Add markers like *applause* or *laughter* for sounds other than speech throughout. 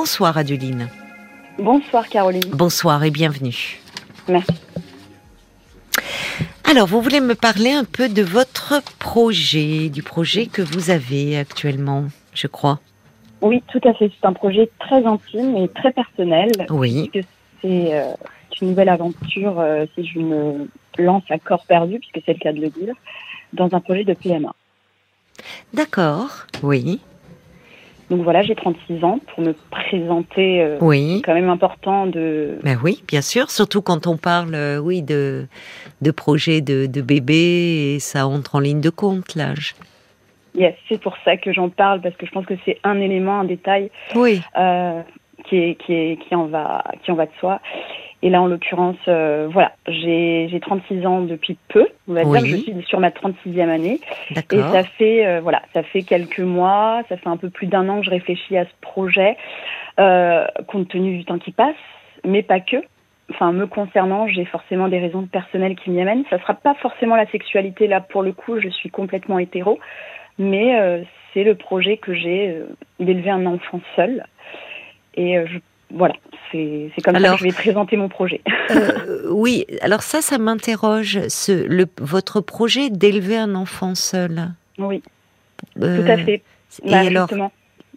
Bonsoir Adeline. Bonsoir Caroline. Bonsoir et bienvenue. Merci. Alors, vous voulez me parler un peu de votre projet, du projet que vous avez actuellement, je crois. Oui, tout à fait. C'est un projet très intime et très personnel. Oui. c'est euh, une nouvelle aventure euh, si je me lance à corps perdu, puisque c'est le cas de le dire, dans un projet de PMA. D'accord, oui. Donc voilà, j'ai 36 ans pour me présenter. Euh, oui. C'est quand même important de. Ben oui, bien sûr, surtout quand on parle, euh, oui, de de projet de, de bébé et ça entre en ligne de compte l'âge. Yes, c'est pour ça que j'en parle parce que je pense que c'est un élément, un détail. Oui. Euh, qui est, qui est, qui en va, qui en va de soi. Et là, en l'occurrence, euh, voilà, j'ai 36 ans depuis peu, on va dire, je suis sur ma 36e année. Et ça fait, euh, voilà, ça fait quelques mois, ça fait un peu plus d'un an que je réfléchis à ce projet, euh, compte tenu du temps qui passe, mais pas que. Enfin, me concernant, j'ai forcément des raisons personnelles qui m'y amènent. Ça sera pas forcément la sexualité, là, pour le coup, je suis complètement hétéro, mais euh, c'est le projet que j'ai d'élever un enfant seul. Et je voilà, c'est comme ça que je vais présenter mon projet. euh, oui, alors ça, ça m'interroge, votre projet d'élever un enfant seul. Oui, euh, tout à fait. Et bah, alors,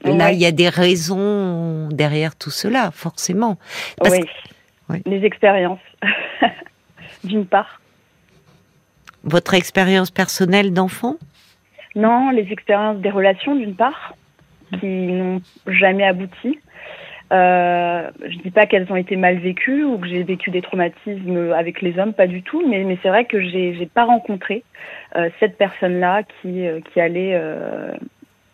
là, il y a des raisons derrière tout cela, forcément. oui. les expériences, *laughs* d'une part. Votre expérience personnelle d'enfant? Non, les expériences des relations, d'une part, qui n'ont jamais abouti. Euh, je dis pas qu'elles ont été mal vécues ou que j'ai vécu des traumatismes avec les hommes, pas du tout, mais, mais c'est vrai que j'ai j'ai pas rencontré euh, cette personne-là qui euh, qui allait euh,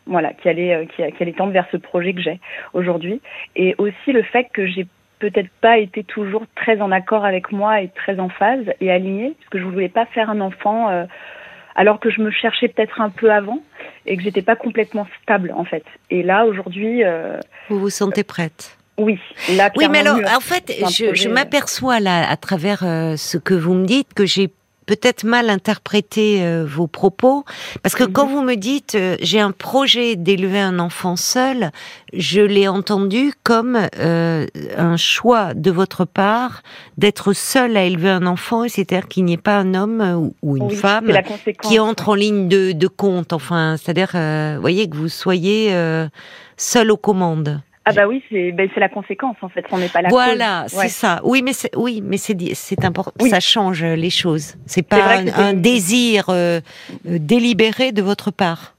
voilà qui allait euh, qui, qui allait tendre vers ce projet que j'ai aujourd'hui. Et aussi le fait que j'ai peut-être pas été toujours très en accord avec moi et très en phase et alignée parce que je voulais pas faire un enfant alors que je me cherchais peut-être un peu avant et que j'étais pas complètement stable en fait. Et là aujourd'hui, euh, vous vous sentez prête Oui, là. Oui, mais alors en fait, je, je m'aperçois là à travers euh, ce que vous me dites que j'ai peut-être mal interprété euh, vos propos, parce que quand mhm. vous me dites euh, j'ai un projet d'élever un enfant seul, je l'ai entendu comme euh, un choix de votre part d'être seul à élever un enfant, c'est-à-dire qu'il n'y ait pas un homme ou une femme qui entre en ligne de, de compte. Enfin, c'est-à-dire, voyez que vous soyez seul aux commandes. Ah bah oui, c'est ben c'est la conséquence en fait, on n'est pas la Voilà, c'est ça. Oui, mais c'est oui, mais c'est c'est important, ça change les choses. C'est pas un, désir euh, euh, délibéré de votre part.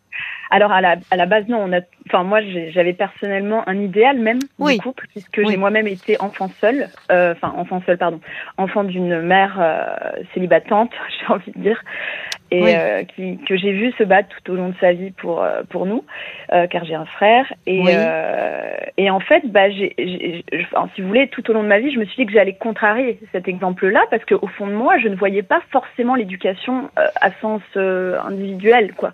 Alors à la, à la base non, on a, enfin moi j'avais personnellement un idéal même du couple puisque j'ai moi-même été enfant seul, euh, enfin enfant seul pardon, enfant d'une mère euh, célibatante, *laughs* j'ai envie de dire, et euh, qui, que j'ai vu se battre tout au long de sa vie pour euh, pour nous, euh, car j'ai un frère et et en fait bah j'ai, si vous voulez tout au long de ma vie je me suis dit que j'allais contrarier cet exemple-là parce que au fond de moi je ne voyais pas forcément l'éducation à sens individuel quoi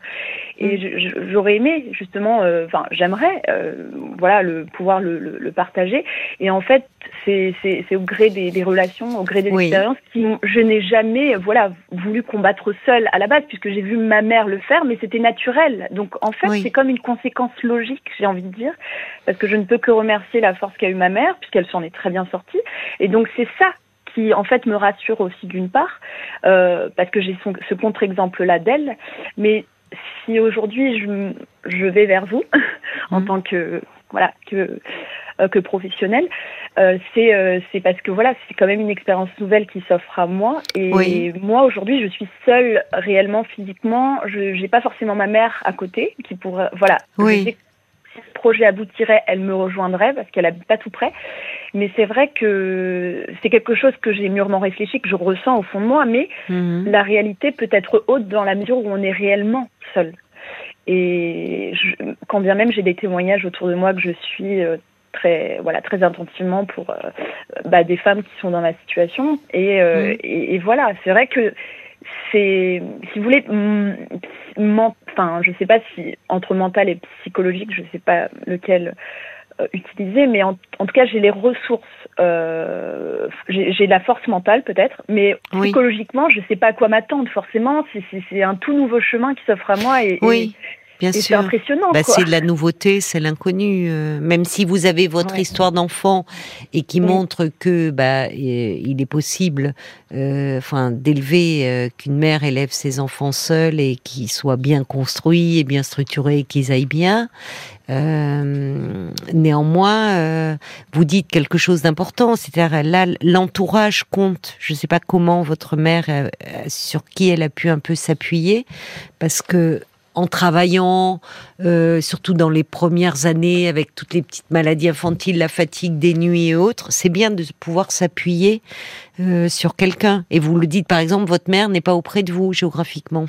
et mm. j'aurais aimé justement, euh, enfin j'aimerais, euh, voilà, le pouvoir le, le, partager. Et en fait, c'est au gré des, des, relations, au gré des expériences, qui je n'ai jamais, voilà, voulu combattre seule à la base, puisque j'ai vu ma mère le faire, mais c'était naturel. Donc en fait, c'est comme une conséquence logique, j'ai envie de dire, parce que je ne peux que remercier la force qu'a eu ma mère, puisqu'elle s'en est très bien sortie. Et donc c'est ça qui en fait me rassure aussi d'une part, euh, parce que j'ai ce contre-exemple-là d'elle, mais si aujourd'hui je, je, vais vers vous *laughs* en mhm. tant que voilà que euh, que professionnel, euh, c'est euh, c'est parce que voilà c'est quand même une expérience nouvelle qui s'offre à moi. Et moi aujourd'hui je suis seule réellement physiquement, je j'ai pas forcément ma mère à côté qui pourrait voilà oui ce projet aboutirait, elle me rejoindrait parce qu'elle habite pas tout près. Mais c'est vrai que c'est quelque chose que j'ai mûrement réfléchi, que je ressens au fond de moi, mais mhm. la réalité peut être haute dans la mesure où on est réellement seul. Et quand bien même j'ai des témoignages autour de moi que je suis euh, très voilà très attentivement pour euh, bah, des femmes qui sont dans ma situation et, euh, mhm. et voilà c'est vrai que c'est, si vous voulez, enfin, je sais pas si entre mental et psychologique, je sais pas lequel euh, utiliser, mais en, tout cas, j'ai les ressources, euh, j'ai la force mentale peut-être, mais psychologiquement, je sais pas à quoi m'attendre forcément. C'est un tout nouveau chemin qui s'offre à moi et, oui. Bien sûr. C'est impressionnant. Bah, c'est de la nouveauté, c'est l'inconnu. Euh, même si vous avez votre histoire d'enfant et qui montre que bah il est possible, euh, enfin d'élever euh, qu'une mère élève ses enfants seule et qu'ils soient bien construits et bien structurés, qu'ils aillent bien. néanmoins, vous dites quelque chose d'important, c'est-à-dire là l'entourage compte. Je ne sais pas comment votre mère, sur qui elle a pu un peu s'appuyer, parce que en travaillant, euh, surtout dans les premières années, avec toutes les petites maladies infantiles, la fatigue des nuits et autres, c'est bien de pouvoir s'appuyer euh, sur quelqu'un. Et vous le dites, par exemple, votre mère n'est pas auprès de vous géographiquement.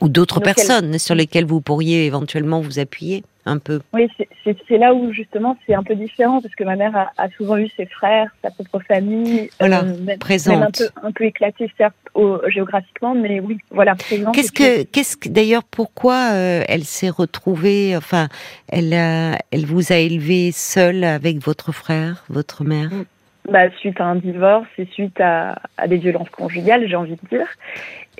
Ou d'autres personnes sur lesquelles vous pourriez éventuellement vous appuyer un peu. Oui, c'est là où justement c'est un peu différent parce que ma mère a, souvent eu ses frères, sa propre famille, voilà, euh, présente. un peu, un peu éclatée certes géographiquement, mais oui, voilà. Qu'est-ce que, qu'est-ce que d'ailleurs pourquoi euh, elle s'est retrouvée, enfin, elle a, elle vous a élevé seule avec votre frère, votre mère? Mm. Bah, suite à un divorce et suite à, à des violences conjugales, j'ai envie de dire.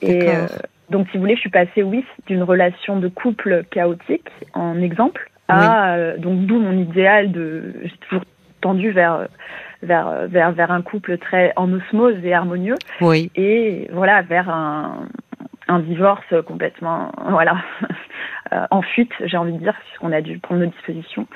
Et euh, donc, si vous voulez, je suis passée, oui, d'une relation de couple chaotique, en exemple, à euh, donc d'où mon idéal de, j'ai toujours tendu vers vers vers vers un couple très en osmose et harmonieux. Oui. Et voilà, vers un un divorce complètement, *laughs* voilà, euh, en fuite, j'ai envie de dire, puisqu'on a dû prendre nos dispositions.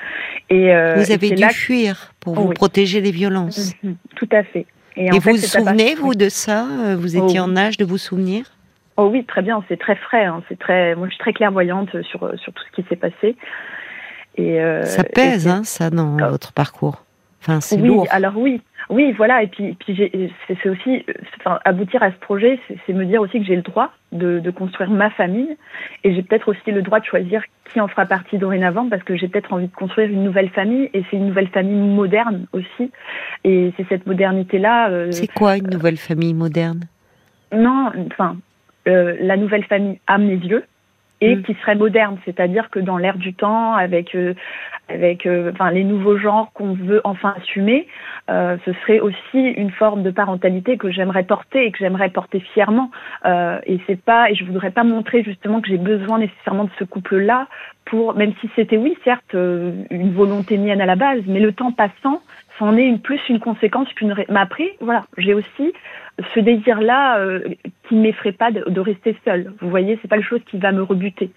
Et euh, vous avez dû fuir pour vous protéger des violences. Mhm, tout à fait. Et, vous vous souvenez, vous, de ça Vous étiez oh en âge de vous souvenir? Oh oui, très bien, c'est très frais. Hein. C'est très, moi, je suis très clairvoyante sur sur tout ce qui s'est passé. Et euh, ça pèse, hein, ça, dans oh. votre parcours. Enfin, c'est oui, lourd. alors oui, oui, voilà. Et puis, puis c'est aussi, enfin, aboutir à ce projet, c'est me dire aussi que j'ai le droit de, de, construire ma famille, et j'ai peut-être aussi le droit de choisir qui en fera partie dorénavant, parce que j'ai peut-être envie de construire une nouvelle famille, et c'est une nouvelle famille moderne aussi. Et c'est cette modernité-là. Euh, c'est quoi une nouvelle famille moderne? Non, enfin, euh, la nouvelle famille à mes yeux et mm. qui serait moderne, c'est-à-dire que dans l'air du temps, avec euh, avec euh, enfin les nouveaux genres qu'on veut enfin assumer, ce serait aussi une forme de parentalité que j'aimerais porter et que j'aimerais porter fièrement. et c'est pas et je voudrais pas montrer justement que j'ai besoin nécessairement de ce couple-là pour même si c'était oui certes une volonté mienne à la base, mais le temps passant, c'en est une, plus une conséquence qu'une. Mais après, voilà, j'ai aussi ce désir-là euh, qui ne m'effraie pas de, rester seule. Vous voyez, c'est pas le chose qui va me rebuter.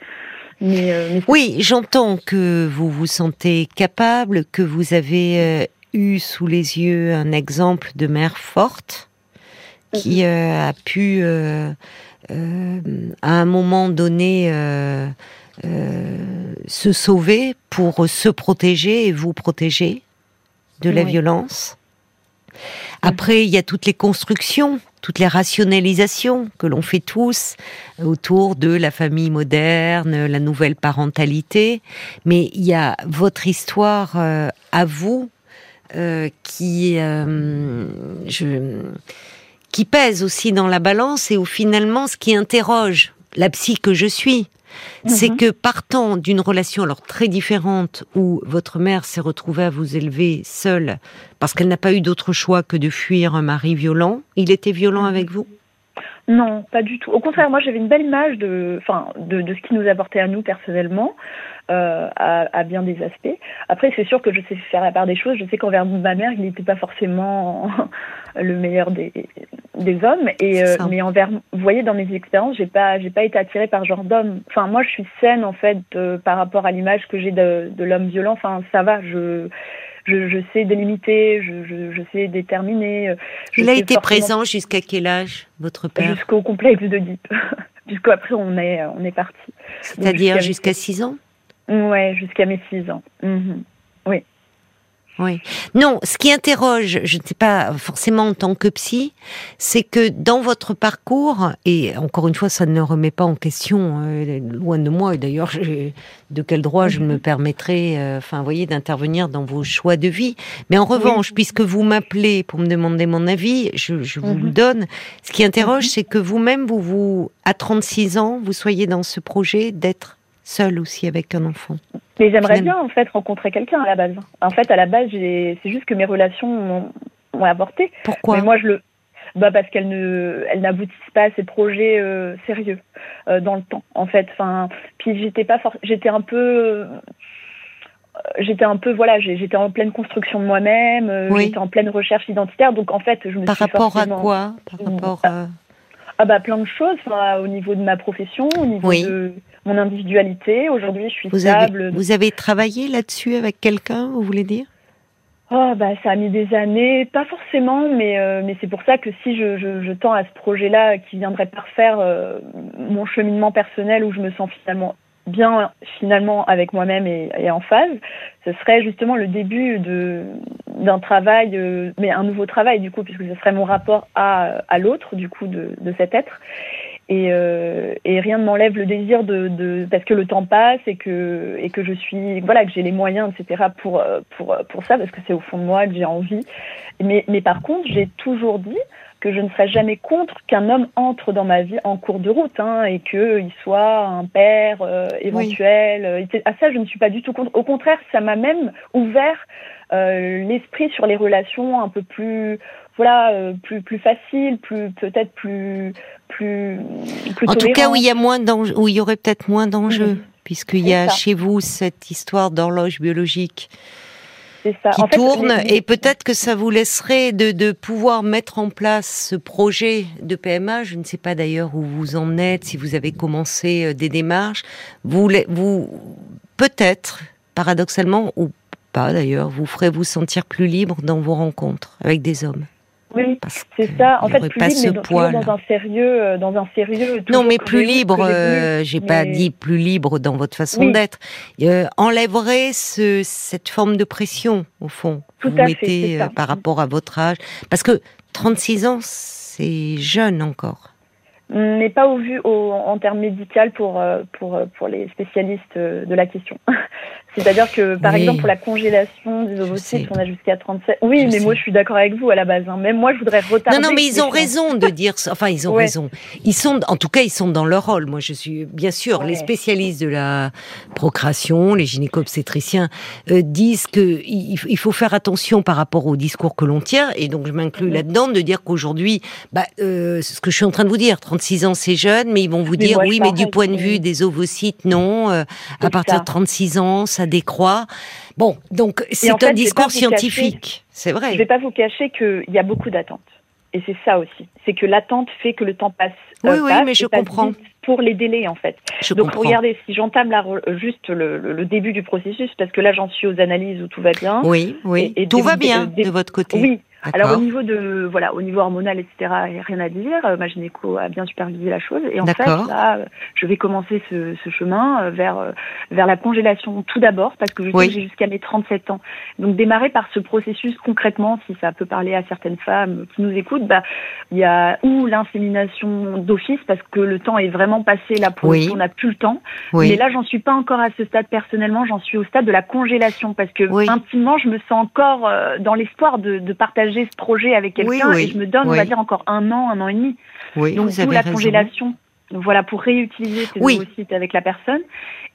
Mais, euh, oui, j'entends que vous vous sentez capable, que vous avez euh, eu sous les yeux un exemple de mère forte qui mhm. a pu, à un moment donné, se sauver pour se protéger et vous protéger de la violence. Après, il y a toutes les constructions, toutes les rationalisations que l'on fait tous autour de la famille moderne, la nouvelle parentalité. Mais il y a votre histoire euh, à vous euh, qui, euh, je, qui pèse aussi dans la balance et où finalement ce qui interroge la psy que je suis, c'est mhm. que partant d'une relation alors très différente où votre mère s'est retrouvée à vous élever seule parce qu'elle n'a pas eu d'autre choix que de fuir un mari violent, il était violent mhm. avec vous? Non, pas du tout. Au contraire, moi j'avais une belle image de, enfin, de, de ce qui nous apportait à nous personnellement. Euh, à, bien des aspects. Après, c'est sûr que je sais faire la part des choses. Je sais qu'envers ma mère, il n'était pas forcément *laughs* le meilleur des, des hommes. Et euh, mais envers, vous voyez, dans mes expériences, j'ai pas, j'ai pas été attirée par genre d'homme. Enfin, moi, je suis saine en fait par rapport à l'image que j'ai de, de l'homme violent. Enfin, ça va. Je je, je, sais délimiter, je, je, je sais déterminer. Euh, il a été présent jusqu'à quel âge, votre père? Jusqu'au complexe de Deep. *laughs* Jusqu'après, on est, on est parti. C'est-à-dire jusqu'à 6 ans? Ouais, jusqu'à mes 6 ans. Mhm. Oui. Oui. Non, ce qui interroge, je ne sais pas forcément en tant que psy, c'est que dans votre parcours, et encore une fois, ça ne remet pas en question, euh, loin de moi, et d'ailleurs, de quel droit je me mhm. permettrais, euh, enfin, voyez, d'intervenir dans vos choix de vie. Mais en revanche, puisque vous m'appelez pour me demander mon avis, je, vous le mhm. donne. Ce qui interroge, c'est que vous-même, vous, vous, à 36 ans, vous soyez dans ce projet d'être seule aussi avec un enfant. Mais j'aimerais bien en fait rencontrer quelqu'un à la base. En fait, à la base, c'est juste que mes relations ont, avorté. Pourquoi Mais moi, je le bah parce qu'elles ne, elles n'aboutissent pas à ces projets euh, sérieux euh, dans le temps, en fait. Enfin, puis j'étais pas, j'étais un peu, j'étais un peu, voilà, j'étais en pleine construction de moi-même, j'étais en pleine recherche identitaire, donc en fait, je me Par suis rapport à quoi? Par rapport à... Ah bah plein de choses, au niveau de ma profession, au niveau de mon individualité. Aujourd'hui, je suis vous stable. Avez, vous avez travaillé là-dessus avec quelqu'un, vous voulez dire? Oh, bah, ça a mis des années, pas forcément, mais, euh, mais c'est pour ça que si je, je, je tends à ce projet-là qui viendrait parfaire euh, mon cheminement personnel où je me sens finalement bien finalement avec moi-même et, et, en phase, ce serait justement le début de d'un travail, euh, mais un nouveau travail du coup, puisque ce serait mon rapport à, à l'autre du coup de, de cet être. Et, euh, et, rien ne m'enlève le désir de, de, parce que le temps passe et que et que je suis voilà que j'ai les moyens etc pour pour pour ça parce que c'est au fond de moi que j'ai envie mais mais par contre j'ai toujours dit que je ne serais jamais contre qu'un homme entre dans ma vie en cours de route hein, et qu'il soit un père euh, éventuel. Oui. À ça, je ne suis pas du tout contre. Au contraire, ça m'a même ouvert euh, l'esprit sur les relations un peu plus voilà euh, plus plus facile plus peut-être plus plus plus en tout cas où il y a moins où il y aurait peut-être moins d'enjeux mmh. puisqu'il y a ça. chez vous cette histoire d'horloge biologique ça. qui en fait, tourne les... et peut-être que ça vous laisserait de, de pouvoir mettre en place ce projet de PMA. Je ne sais pas d'ailleurs où vous en êtes, si vous avez commencé euh, des démarches. Vous, vous peut-être, paradoxalement ou pas d'ailleurs, vous ferez vous sentir plus libre dans vos rencontres avec des hommes. Oui, c'est ça. En fait, plus pas libre, ce mais poids dans un sérieux, euh, dans un sérieux. Non, mais plus libre. Euh, J'ai mais... pas dit plus libre dans votre façon oui. d'être. Euh, enlèverait ce, cette forme de pression au fond. Tout vous à mettez fait, euh, par rapport à votre âge, parce que 36 ans, c'est jeune encore. Mais pas au vu au, en termes médicaux pour, euh, pour, pour les spécialistes de la question. *laughs* C'est-à-dire que, par oui. exemple, pour la congélation des ovocytes, on a jusqu'à 37. Oui, je mais sais. moi, je suis d'accord avec vous à la base. Hein. Même moi, je voudrais retarder. Non, non, mais ils ont raison de dire ça. Enfin, ils ont ouais. raison. Ils sont, en tout cas, ils sont dans leur rôle. Moi, je suis, bien sûr, ouais. les spécialistes de la procréation, les gynéco-obstétriciens, euh, disent que il, il, faut faire attention par rapport au discours que l'on tient. Et donc, je m'inclus Mhm. là-dedans de dire qu'aujourd'hui, bah, euh, ce que je suis en train de vous dire, 36 ans, c'est jeune, mais ils vont vous Mais dire, moi, oui, mais du point de vue des ovocytes, non. euh, à partir ça. de 36 ans, ça décroît. Bon, donc, c'est un fait, discours scientifique. C'est vrai. Je ne vais pas vous cacher qu'il y a beaucoup d'attentes. Et c'est ça aussi. C'est que l'attente fait que le temps passe. Oui, euh, oui, passe mais je comprends. Pour les délais, en fait. Je Donc, comprends. regardez, si j'entame juste le, début du processus, parce que là, j'en suis aux analyses où tout va bien. Oui, oui. Et- et Tout va bien des- de votre côté. Oui. Alors, au niveau de, voilà, au niveau hormonal, etc., rien à dire. Euh, Ma gynéco a bien supervisé la chose. Et en fait, là, euh, je vais commencer ce, ce chemin euh, vers, vers la congélation tout d'abord, parce que je Oui. j'ai jusqu'à mes 37 ans. Donc, démarrer par ce processus concrètement, si ça peut parler à certaines femmes qui nous écoutent, bah, il y a ou l'insémination d'office, parce que le temps est vraiment passé là pour Oui. on n'a plus le temps. Oui. Mais là, j'en suis pas encore à ce stade personnellement. J'en suis au stade de la congélation parce que intimement, je me sens encore dans l'espoir de, de partager ce projet avec quelqu'un Oui, oui. et je me donne, on va dire, encore un an, un an et demi. Donc d'où la raison. congélation. Donc, voilà pour réutiliser ces ovocytes avec la personne.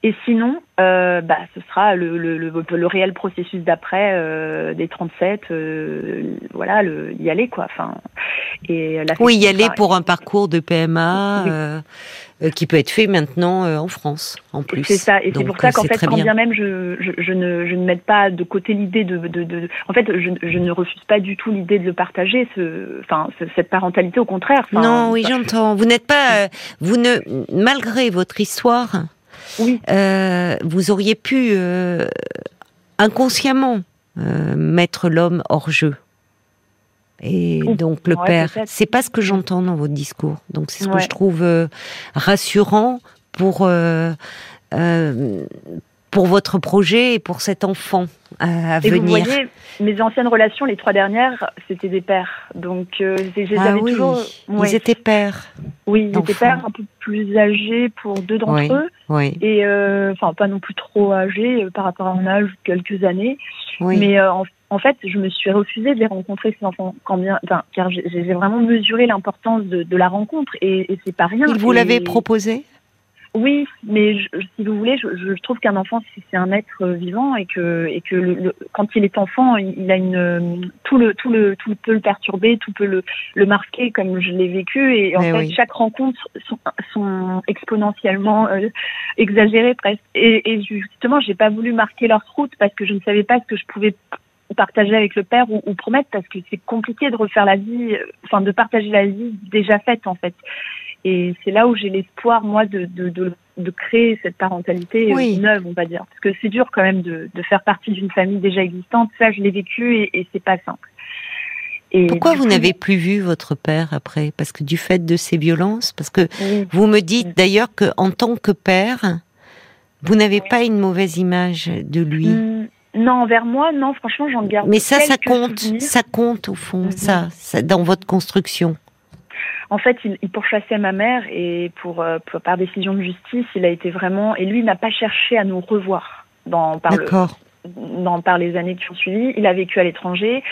Et sinon, euh, bah, ce sera le, le, le, le réel processus d'après euh, des 37. euh, voilà, le, y aller quoi. Enfin, et la Oui, y aller pour un parcours de PMA Oui. euh, euh, qui peut être fait maintenant euh, en France, en plus. C'est ça, et c'est pour ça euh, qu'en fait, quand bien. bien même je, je, je ne, je ne mets pas de côté l'idée de, de, de, En fait, je, je ne refuse pas du tout l'idée de le partager, ce, enfin, ce- cette parentalité, au contraire. Enfin, non, oui, j'entends. Vous n'êtes pas, euh, vous ne, malgré votre histoire, Oui, euh, vous auriez pu euh, inconsciemment euh, mettre l'homme hors jeu. Et donc le Ouais, père, c'est pas ce que j'entends dans votre discours. Donc c'est ce que je trouve euh, rassurant pour euh, euh, pour votre projet et pour cet enfant à, à et vous venir. voyez, mes anciennes relations, les trois dernières, c'était des pères. Donc, les ah oui, toujours. ouais. ils étaient pères. Oui, ils étaient pères un peu plus âgés pour deux d'entre Oui. eux. Oui, Et, enfin, pas non plus trop âgés par rapport à mon âge, quelques années. Mais en, en fait, je me suis refusée de les rencontrer ces enfants, quand bien, enfin, car j'ai vraiment mesuré l'importance de, de la rencontre et, et c'est pas rien. Vous l'avait proposé? Oui, mais si vous voulez, je, je trouve qu'un enfant c'est un être vivant et que et que le, quand il est enfant, il, a une tout le tout le tout peut le perturber, tout peut le le marquer comme je l'ai vécu et en fait chaque rencontre sont, sont exponentiellement euh, exagérées presque. Et, et justement, j'ai pas voulu marquer leur route parce que je ne savais pas ce que je pouvais partager avec le père ou, ou promettre parce que c'est compliqué de refaire la vie, enfin de partager la vie déjà faite en fait. Et c'est là où j'ai l'espoir, moi, de, de, de, de, créer cette parentalité neuve, on va dire. Parce que c'est dur quand même de, de faire partie d'une famille déjà existante. Ça, je l'ai vécu et, et c'est pas simple. Et Pourquoi vous n'avez plus vu votre père après? Parce que du fait de ces violences? Parce que vous me dites d'ailleurs qu'en tant que père, vous n'avez pas une mauvaise image de lui? Mmh, non, envers moi, non, franchement, j'en garde. Mais ça, ça compte, ça compte au fond, mmh. ça, ça, dans votre construction. En fait, il, il pourchassait ma mère et pour, euh, pour, par décision de justice, il a été vraiment et lui n'a pas cherché à nous revoir dans par le, dans par les années qui ont suivi. Il a vécu à l'étranger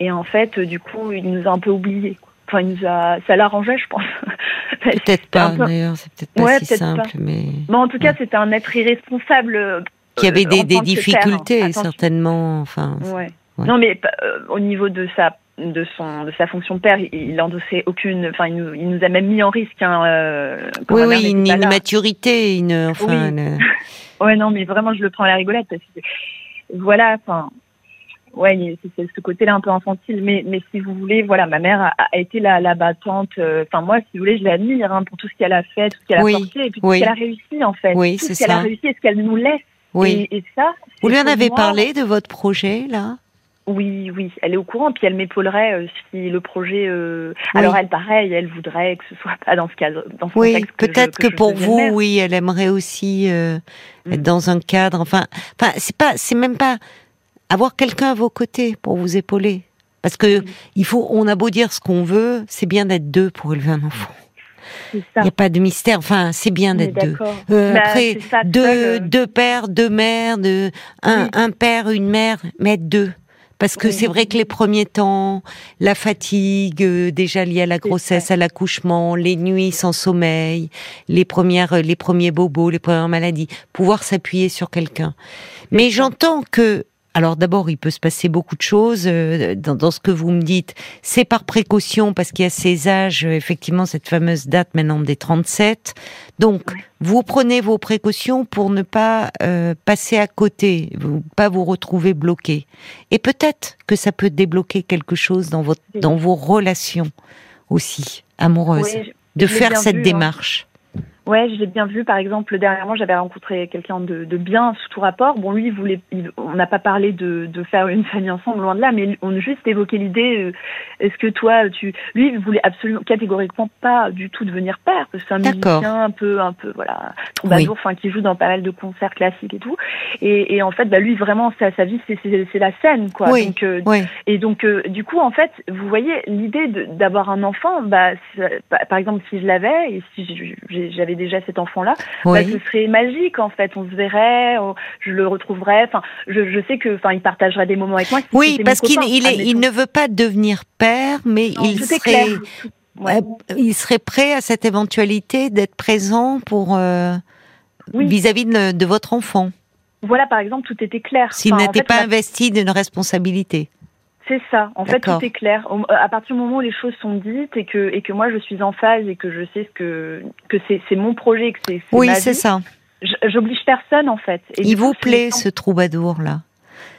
et en fait, du coup, il nous a un peu oubliés. Enfin, il nous a, ça l'arrangeait, je pense. *laughs* Peut-être *laughs* pas, d'ailleurs, c'est peut-être pas ouais, si simple, pas. mais. mais en tout cas, c'était un être irresponsable. Euh, qui avait des, des difficultés, père, certainement. Enfin. Ouais. ouais. Non, mais euh, au niveau de sa de son de sa fonction de père, il, il endossait aucune. Enfin, il nous, il nous a même mis en risque. Hein, euh, oui, oui, une immaturité, une. Enfin, *laughs* oui. Le... ouais, non, mais vraiment, je le prends à la rigolade parce que voilà, enfin. Ouais, c'est ce côté-là un peu infantile, mais mais si vous voulez, voilà, ma mère a, a été la, la battante. Enfin, euh, moi, si vous voulez, je l'admire hein, pour tout ce qu'elle a fait, tout ce qu'elle a porté, et puis oui. tout ce qu'elle a réussi en fait. Tout ce qu'elle a réussi et ce qu'elle nous laisse. Oui. Et, et ça. Vous lui en avez moi, parlé de votre projet là? Oui, oui, elle est au courant, puis elle m'épaulerait euh, si le projet. Euh... Oui. Alors elle, pareil, elle voudrait que ce soit pas dans ce cadre, dans ce oui, peut-être que, que, que, pour vous, mère. oui, elle aimerait aussi euh, mm. être dans un cadre. Enfin, enfin, c'est pas, c'est même pas avoir quelqu'un à vos côtés pour vous épauler, parce que mm. il faut, on a beau dire ce qu'on veut, c'est bien d'être deux pour élever un enfant. Il n'y a pas de mystère. Enfin, c'est bien d'être deux. Euh, bah, après, ça, deux, deux pères, deux mères, un, oui. un père, une mère, mais être deux. Parce que oui. c'est vrai que les premiers temps, la fatigue euh, déjà liée à la grossesse, à l'accouchement, les nuits sans sommeil, les premières, les premiers bobos, les premières maladies, pouvoir s'appuyer sur quelqu'un. Mais j'entends que alors d'abord, il peut se passer beaucoup de choses euh, dans, dans, ce que vous me dites. C'est par précaution parce qu'il y a ces âges, euh, effectivement, cette fameuse date maintenant des 37. Donc, oui. vous prenez vos précautions pour ne pas euh, passer à côté, vous, pas vous retrouver bloqué. Et peut-être que ça peut débloquer quelque chose dans votre, oui. dans vos relations aussi amoureuses, oui, de faire cette vu, démarche. Hein. Ouais, je l'ai bien vu. Par exemple, dernièrement, j'avais rencontré quelqu'un de, de, bien sous tout rapport. Bon, lui, il voulait, il, on n'a pas parlé de, de, faire une famille ensemble, loin de là, mais on a juste évoqué l'idée. Euh, Est-ce que toi, tu, lui, il voulait absolument, catégoriquement pas du tout devenir père, parce que c'est un musicien un peu, un peu, voilà, troubadour, enfin, oui. qui joue dans pas mal de concerts classiques et tout. Et, et en fait, bah, lui, vraiment, sa, sa vie, c'est la scène, quoi. Oui. Donc, euh, oui. et donc, euh, du coup, en fait, vous voyez, l'idée d'avoir un enfant, bah, par exemple, si je l'avais et si j'avais déjà cet enfant-là, oui. bah, ce serait magique en fait. On se verrait, je le retrouverais. Enfin, je, je, sais que, enfin, il partagerait des moments avec moi. Oui, parce qu'il il, il ne veut pas devenir père, mais non, il serait, ouais. euh, il serait prêt à cette éventualité d'être présent pour vis-à-vis oui. -vis de, de, votre enfant. Voilà, par exemple, tout était clair. S'il enfin, n'était en fait, pas investi d'une responsabilité. C'est ça. En fait, tout est clair. À partir du moment où les choses sont dites et que et que moi je suis en phase et que je sais ce que que c'est mon projet, que c'est oui, c'est ça. J'oblige personne en fait. Et Il vous plaît ce troubadour là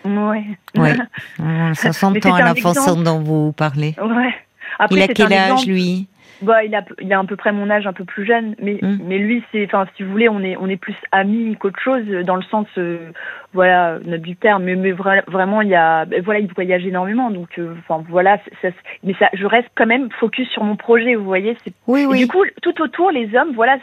Ouais. Ouais. *laughs* ça s'entend à la façon dont vous parlez. Ouais. Après, Il a quel âge exemple. lui? Bah, il a, il a à peu près mon âge, un peu plus jeune, mais, mmh. mais lui, c'est, enfin, si vous voulez, on est, on est plus amis qu'autre chose, dans le sens, euh, voilà, notre du terme, mais, mais vra vraiment, il y a, voilà, il voyage énormément, donc, euh, enfin, voilà, ça, mais ça, je reste quand même focus sur mon projet, vous voyez. Oui, oui. Et du coup, tout autour, les hommes, voilà,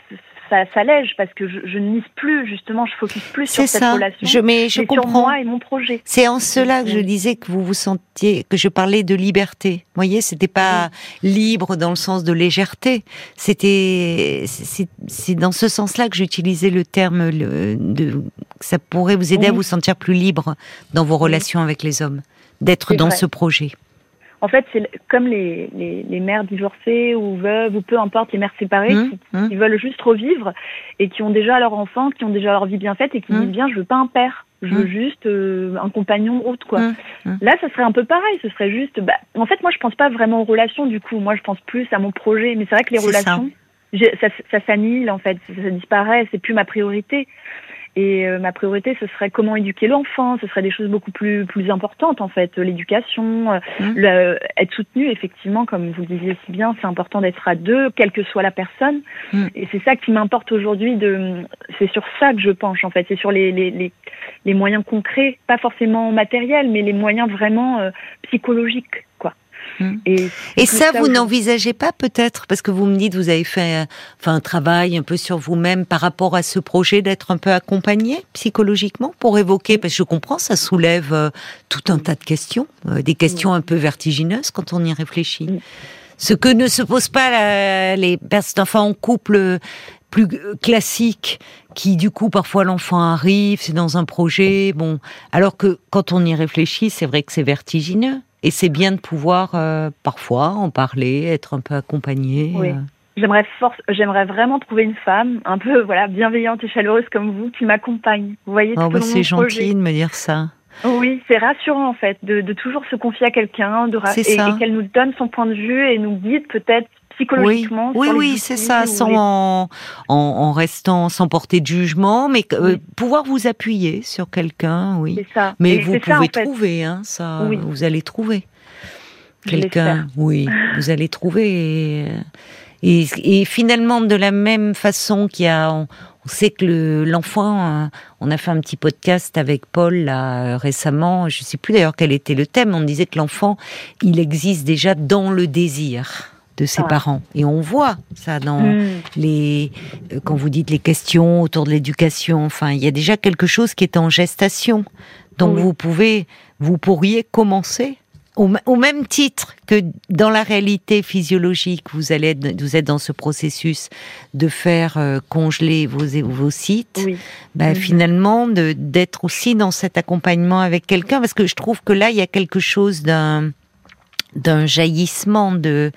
ça s'allège parce que je, je, ne mise plus justement, je focus plus sur cette ça. relation. Je, mais je comprends. Sur moi et mon projet. C'est en cela que je disais que vous vous sentiez, que je parlais de liberté. Vous voyez, c'était pas oui. libre dans le sens de légèreté. C'était, c'est dans ce sens-là que j'utilisais le terme le, de, ça pourrait vous aider oui. à vous sentir plus libre dans vos relations oui. avec les hommes, d'être dans vrai. ce projet. En fait, c'est comme les, les, les, mères divorcées ou veuves ou peu importe les mères séparées mmh, qui, mmh. veulent juste revivre et qui ont déjà leur enfant, qui ont déjà leur vie bien faite et qui mmh. disent bien, je veux pas un père, je veux juste euh, un compagnon de route, quoi. Là, ça serait un peu pareil. Ce serait juste. Bah, en fait, moi, je pense pas vraiment aux relations. Du coup, moi, je pense plus à mon projet. Mais c'est vrai que les relations, ça, ça s'annihile en fait, ça, ça disparaît. C'est plus ma priorité. Et euh, ma priorité, ce serait comment éduquer l'enfant. Ce serait des choses beaucoup plus plus importantes en fait, l'éducation, euh, mmh. être soutenu effectivement, comme vous le disiez si bien, c'est important d'être à deux, quelle que soit la personne. Mmh. Et c'est ça qui m'importe aujourd'hui. De, c'est sur ça que je penche en fait. C'est sur les, les, les, les, moyens concrets, pas forcément matériels, mais les moyens vraiment euh, psychologiques, quoi. Hmm. Et, ça, vous n'envisagez pas peut-être, parce que vous me dites, vous avez fait euh, enfin, un travail un peu sur vous-même par rapport à ce projet d'être un peu accompagné psychologiquement pour évoquer, parce que je comprends, ça soulève euh, tout un tas de questions, euh, des questions un peu vertigineuses quand on y réfléchit. Ce que ne se posent pas les personnes, enfin, en couple plus classique qui du coup parfois l'enfant arrive, c'est dans un projet, bon, alors que quand on y réfléchit, c'est vrai que c'est vertigineux. Et c'est bien de pouvoir euh, parfois en parler, être un peu accompagné. Oui. Euh. J'aimerais force, j'aimerais vraiment trouver une femme un peu voilà bienveillante et chaleureuse comme vous qui m'accompagne. Vous voyez oh, bah, c'est gentil de me dire ça. Oui, c'est rassurant en fait de, de toujours se confier à quelqu'un, de et, et qu'elle nous donne son point de vue et nous guide peut-être psychologiquement. Oui, oui, c'est ça, sans en, restant sans porter de jugement, mais euh, pouvoir vous appuyer sur quelqu'un, oui. Ça. Mais vous pouvez trouver, hein, ça, vous allez trouver quelqu'un. Oui, vous allez trouver. *laughs* Et, et, finalement, de la même façon qu'il y a, on, sait que l'enfant, hein, on a fait un petit podcast avec Paul là récemment. Je sais plus d'ailleurs quel était le thème. On disait que l'enfant, il existe déjà dans le désir de ses parents. Et on voit ça dans hmm. les euh, quand vous dites les questions autour de l'éducation. Enfin, il y a déjà quelque chose qui est en gestation. Donc vous pouvez, vous pourriez commencer au, même titre que dans la réalité physiologique, vous allez vous êtes dans ce processus de faire euh, congeler vos vos sites. Ben, finalement, d'être aussi dans cet accompagnement avec quelqu'un, parce que je trouve que là, il y a quelque chose d'un d'un jaillissement de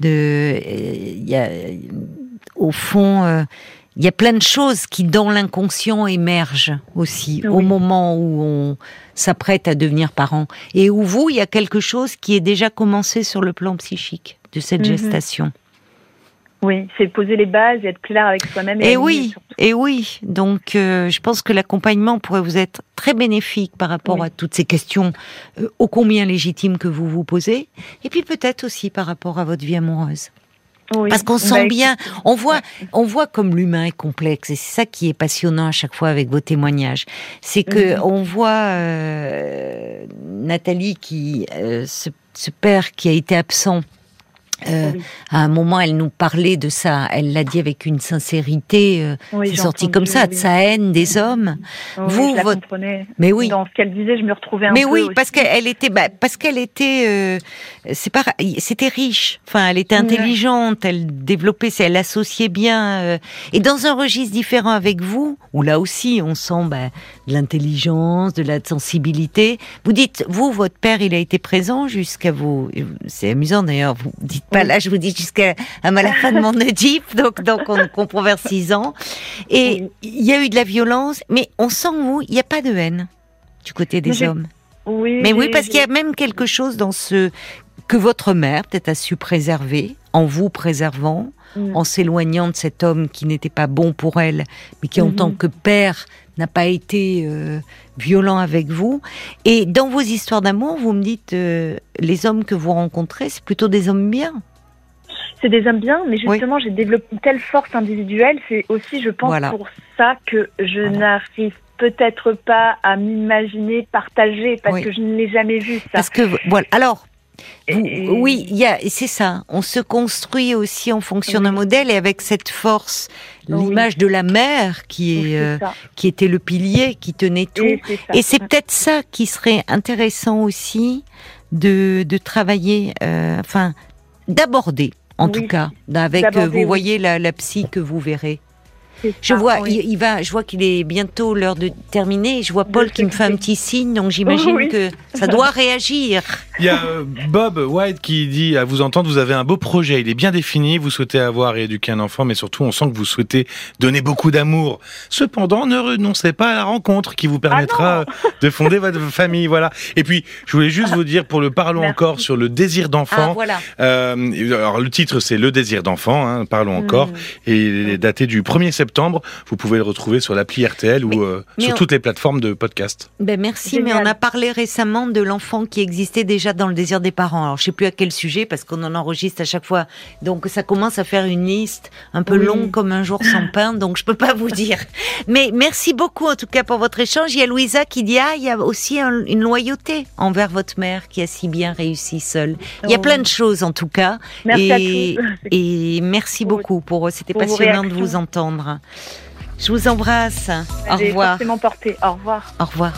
de il y a au fond euh, il y a plein de choses qui dans l'inconscient émergent aussi au moment où on s'apprête à devenir parent et où vous il y a quelque chose qui est déjà commencé sur le plan psychique de cette mhm. gestation. Oui, c'est poser les bases et être clair avec soi-même. Et, oui, et oui. Donc, euh, je pense que l'accompagnement pourrait vous être très bénéfique par rapport à toutes ces questions euh, ô combien légitimes que vous vous posez, et puis peut-être aussi par rapport à votre vie amoureuse. Oui. Parce qu'on sent bah, bien, on voit, on voit comme l'humain est complexe, et c'est ça qui est passionnant à chaque fois avec vos témoignages. C'est que on voit euh, Nathalie qui, ce, ce père qui a été absent euh, à un moment, elle nous parlait de ça. Elle l'a dit avec une sincérité. Euh, c'est sorti comme ça, de sa haine des hommes. vous, je votre... Mais oui. Dans ce qu'elle disait, je me retrouvais un Mais oui, parce qu'elle était, bah, parce qu'elle était, euh, c'est pas, c'était riche. Enfin, elle était intelligente. Elle développait, elle associait bien. Euh, et dans un registre différent avec vous, où là aussi, on sent bah, de l'intelligence, de la sensibilité. Vous dites, vous, votre père, il a été présent jusqu'à vous. C'est amusant d'ailleurs. Vous dites pas là, je vous dis jusqu'à la fin de mon *laughs* Oedipe, donc, donc on comprend vers 6 ans. Et il y a eu de la violence, mais on sent, vous, il n'y a pas de haine du côté des hommes. Oui, mais oui, parce qu'il y a même quelque chose dans ce que votre mère peut-être a su préserver, en vous préservant, mm. en s'éloignant de cet homme qui n'était pas bon pour elle, mais qui en mm-hmm. tant que père n'a pas été euh, violent avec vous. Et dans vos histoires d'amour, vous me dites, euh, les hommes que vous rencontrez, c'est plutôt des hommes bien. C'est des hommes bien, mais justement, j'ai développé une telle force individuelle. C'est aussi, je pense, pour ça que je n'arrive peut-être pas à m'imaginer partager parce que je ne l'ai jamais vu ça. Parce que voilà. Alors oui, y a, c'est ça. On se construit aussi en fonction d'un modèle et avec cette force, l'image de la mère qui est, euh, qui était le pilier, qui tenait tout. Et c'est peut-être ça qui serait intéressant aussi de, de travailler, euh, enfin, d'aborder, en tout cas, avec, euh, vous voyez la, la psy que vous verrez. Je vois, il, va, je vois qu'il est bientôt l'heure de terminer. Je vois Paul qui me fait un petit signe, donc j'imagine que ça doit réagir. Il y a euh, Bob White qui dit à vous entendre, vous avez un beau projet, il est bien défini, vous souhaitez avoir et éduquer un enfant, mais surtout on sent que vous souhaitez donner beaucoup d'amour. Cependant, ne renoncez pas à la rencontre qui vous permettra Ah de fonder votre famille. Voilà. Et puis, je voulais juste vous dire pour le parlons Merci. encore sur le désir Ah, d'enfant. voilà. Euh, alors le titre c'est Le désir d'enfant, hein, parlons encore, Mm. et il est daté du 1er septembre. Vous pouvez le retrouver sur l'appli RTL ou euh, sur on- toutes les plateformes de podcast. Ben merci, mais on a parlé récemment de l'enfant qui existait déjà dans le désir des parents. Alors je sais plus à quel sujet parce qu'on en enregistre à chaque fois. Donc ça commence à faire une liste un peu Oui. longue comme un jour sans pain. Donc je peux pas vous dire. Mais merci beaucoup en tout cas pour votre échange. Il y a Louisa qui dit ah il y a aussi un- une loyauté envers votre mère qui a si bien réussi seule. Il y a Oh. plein de choses en tout cas. Merci et, à tous. et merci beaucoup pour c'était passionnant de vous entendre. Je vous embrasse. Au revoir. porté. Au revoir. Au revoir.